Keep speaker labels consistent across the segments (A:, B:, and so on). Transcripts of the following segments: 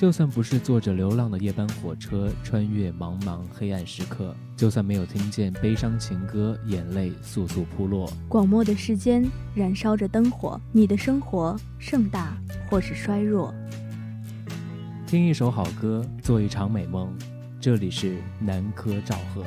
A: 就算不是坐着流浪的夜班火车穿越茫茫黑暗时刻，就算没有听见悲伤情歌，眼泪簌簌扑落。
B: 广漠的世间燃烧着灯火，你的生活盛大或是衰弱。
A: 听一首好歌，做一场美梦。这里是南柯赵贺。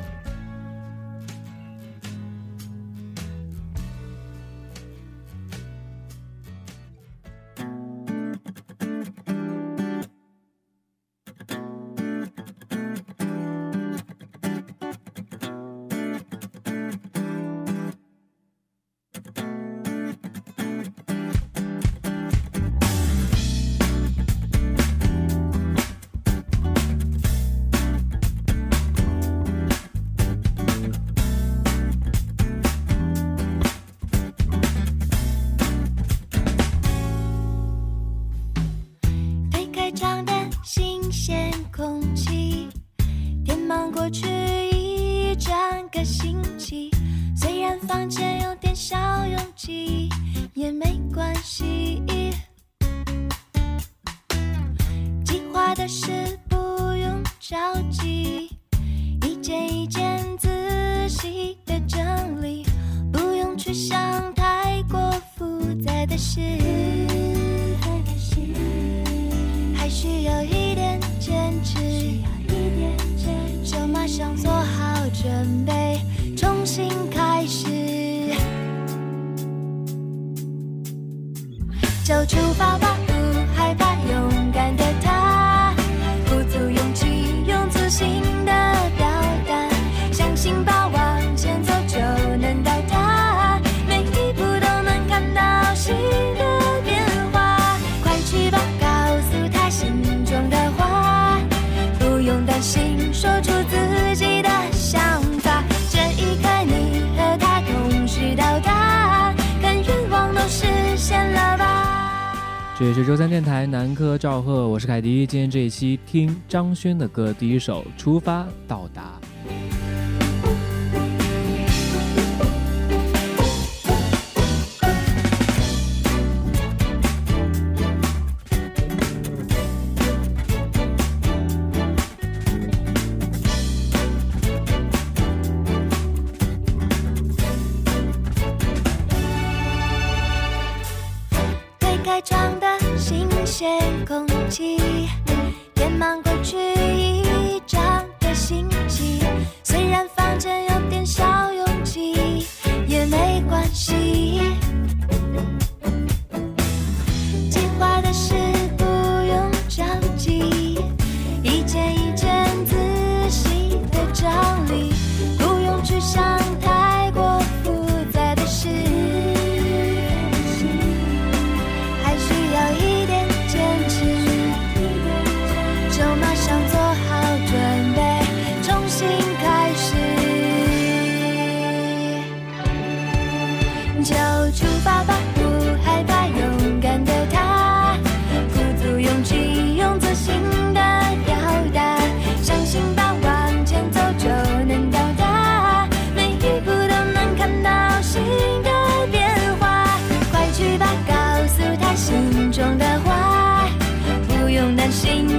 A: 过去一整个星期，虽然房间有点小拥挤，也没关系。计划的事不用着急。想做好准备。这里是周三电台，南柯赵贺，我是凯迪。今天这一期听张轩的歌，第一首《出发到达》，推开窗。些空气填满过去一整个星期，虽然房间有点小拥挤，也没关系。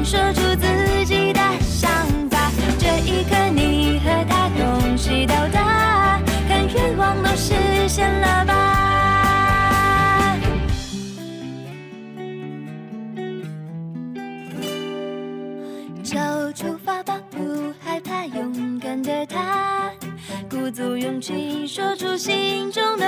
A: 说出自己的想法。这一刻，你和他同时到达，看愿望都实现了吧。就出发吧，不害怕勇敢的他，鼓足勇气说出心中的。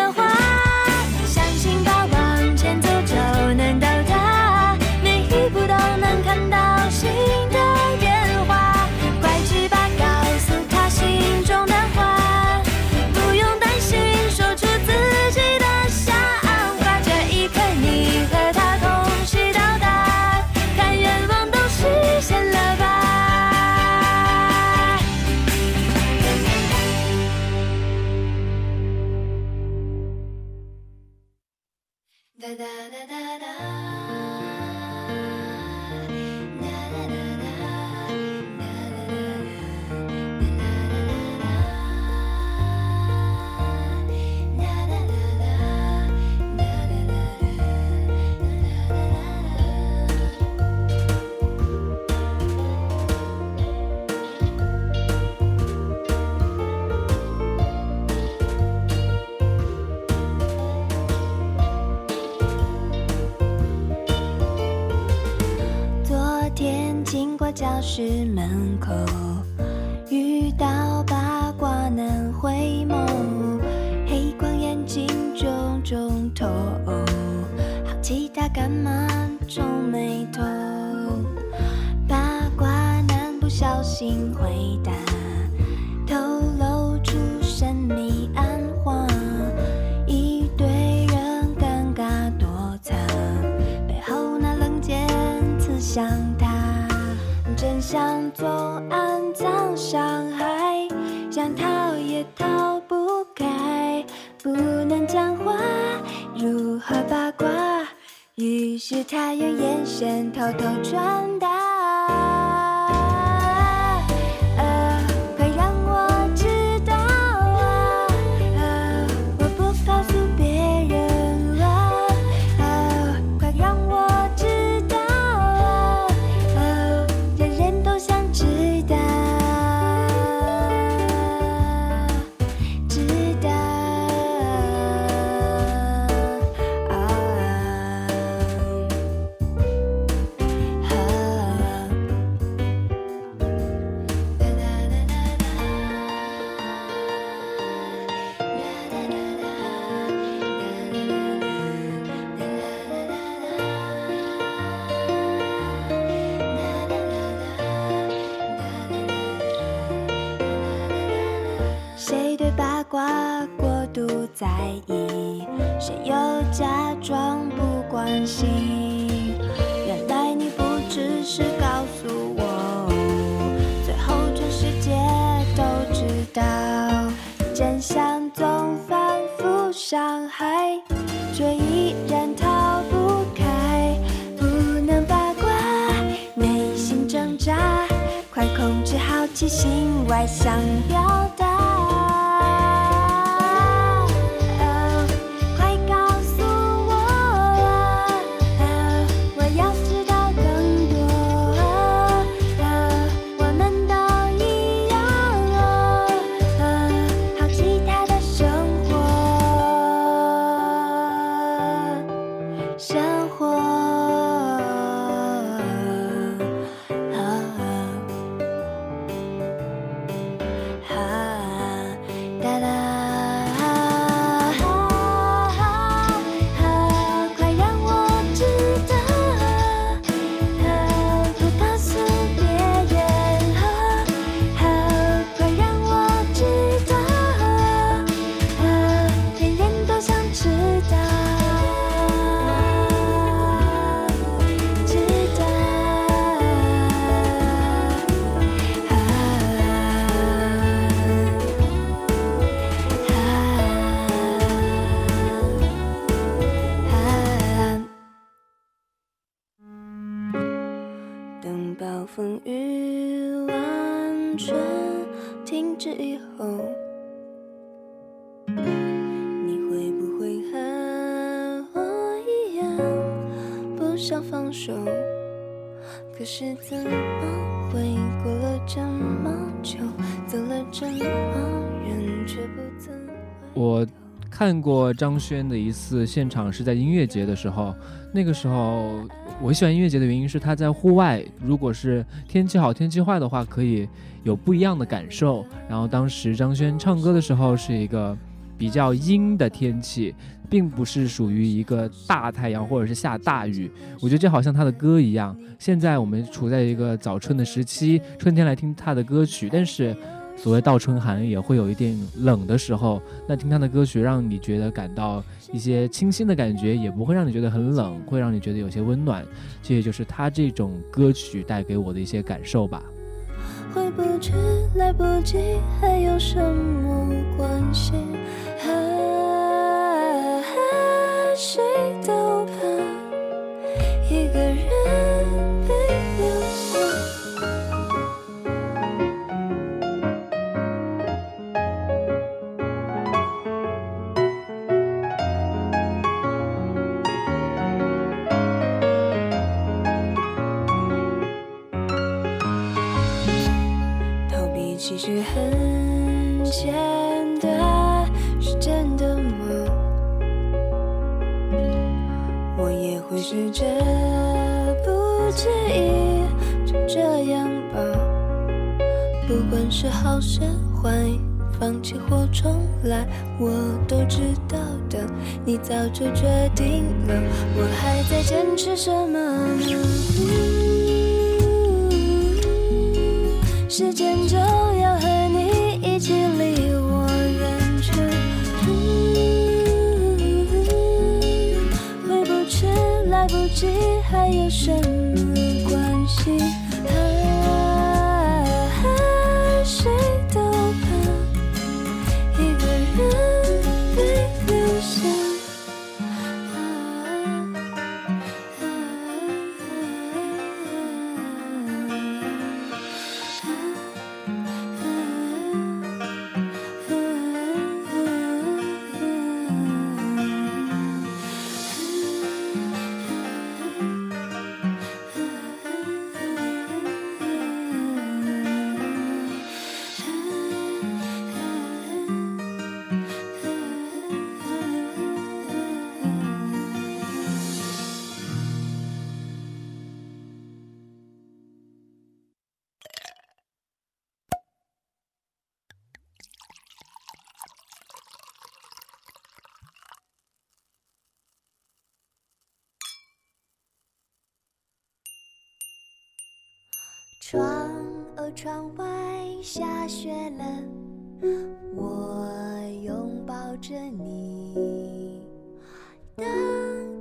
A: 室门口，遇到八卦男回眸，黑框眼镜重重透，好奇他干嘛皱眉头？八卦男不小心回答，想做暗藏伤害，想逃也逃不开，不能讲话，如何八卦？于是他用眼神偷偷传达。在意？谁又假装不关心？原来你不只是告诉我，最后全世界都知道，真相总反复伤害，却依然逃不开，不能八卦，内心挣扎，快控制好奇心，外向表想我
C: 看过张轩的一次现场，是在音乐节的时候。那个时候，我喜欢音乐节的原因是他在户外，如果是天气好、天气坏的话，可以有不一样的感受。然后当时张轩唱歌的时候是一个比较阴的天气，并不是属于一个大太阳或者是下大雨。我觉得这好像他的歌一样。现在我们处在一个早春的时期，春天来听他的歌曲，但是。所谓倒春寒，也会有一点冷的时候。那听他的歌曲，让你觉得感到一些清新的感觉，也不会让你觉得很冷，会让你觉得有些温暖。这也就是他这种歌曲带给我的一些感受吧。
A: 回不去，来不及，还有什么关系？啊，谁都怕一个人就决定了，我还在坚持什么呢？时间就要和你一起离我远去，回不去，来不及，还有什么窗哦，窗外下雪了，我拥抱着你。灯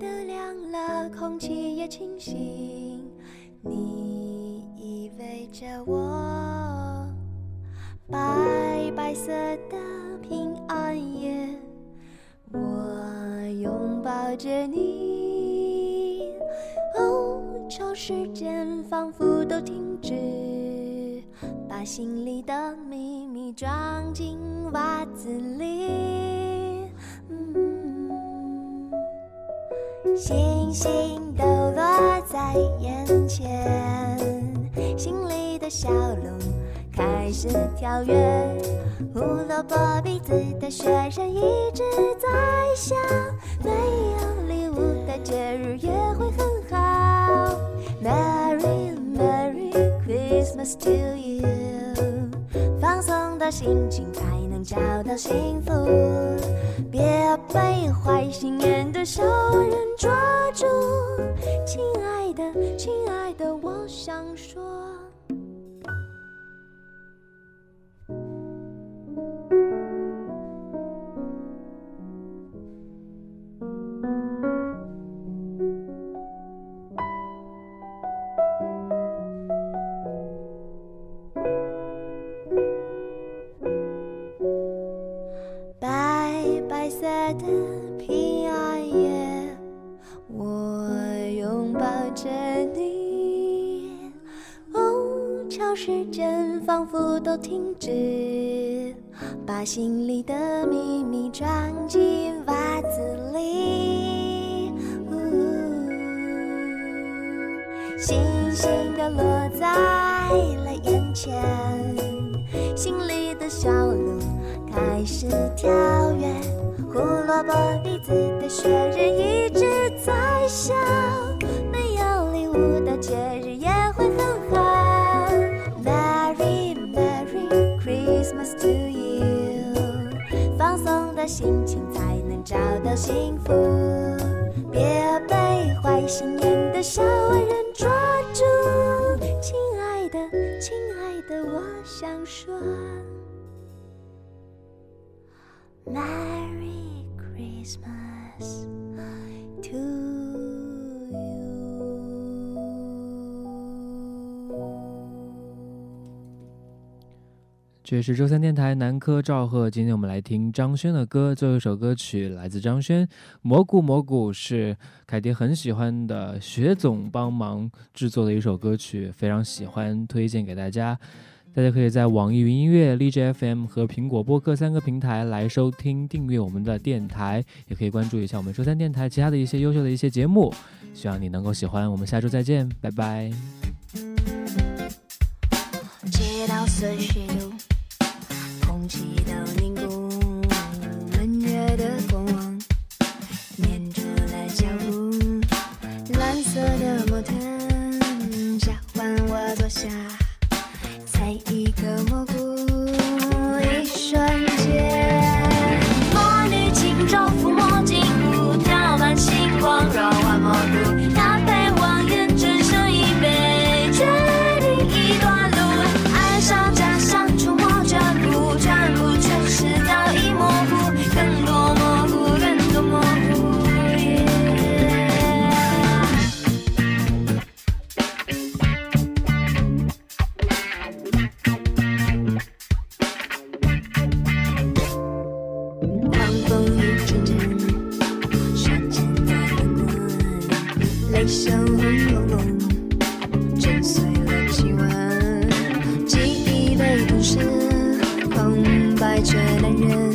A: 都亮了，空气也清新，你依偎着我。白白色的平安夜，我拥抱着你。哦，抽时间仿佛都停止，把心里的秘密装进袜子里。星星都落在眼前，心里的小鹿开始跳跃。胡萝卜鼻子的雪人一直在笑，没有礼物的节日也会很 To you，放松的心情才能找到幸福，别被坏心眼的小人抓住。亲爱的，亲爱的，我想说。色的平安夜，我拥抱着你。哦，超时间仿佛都停止，把心里的秘密装进袜子里。呜星星都落在了眼前，心里的小子的雪人一直在笑，没有礼物的节日也会很好。Merry Merry Christmas to you，放松的心情才能找到幸福，别被坏心眼的小人抓住。亲爱的，亲爱的，我想说，Merry Christmas to you。
C: 这是周三电台南科赵贺，今天我们来听张轩的歌，最后一首歌曲来自张轩，《蘑菇蘑菇》是凯迪很喜欢的，雪总帮忙制作的一首歌曲，非常喜欢，推荐给大家。大家可以在网易云音乐、荔枝 FM 和苹果播客三个平台来收听、订阅我们的电台，也可以关注一下我们周三电台其他的一些优秀的一些节目。希望你能够喜欢，我们下周再见，拜拜。
A: 街道四十度，空气都凝固，闷热的过往粘住了脚步。蓝色的摩天交换我坐下，却难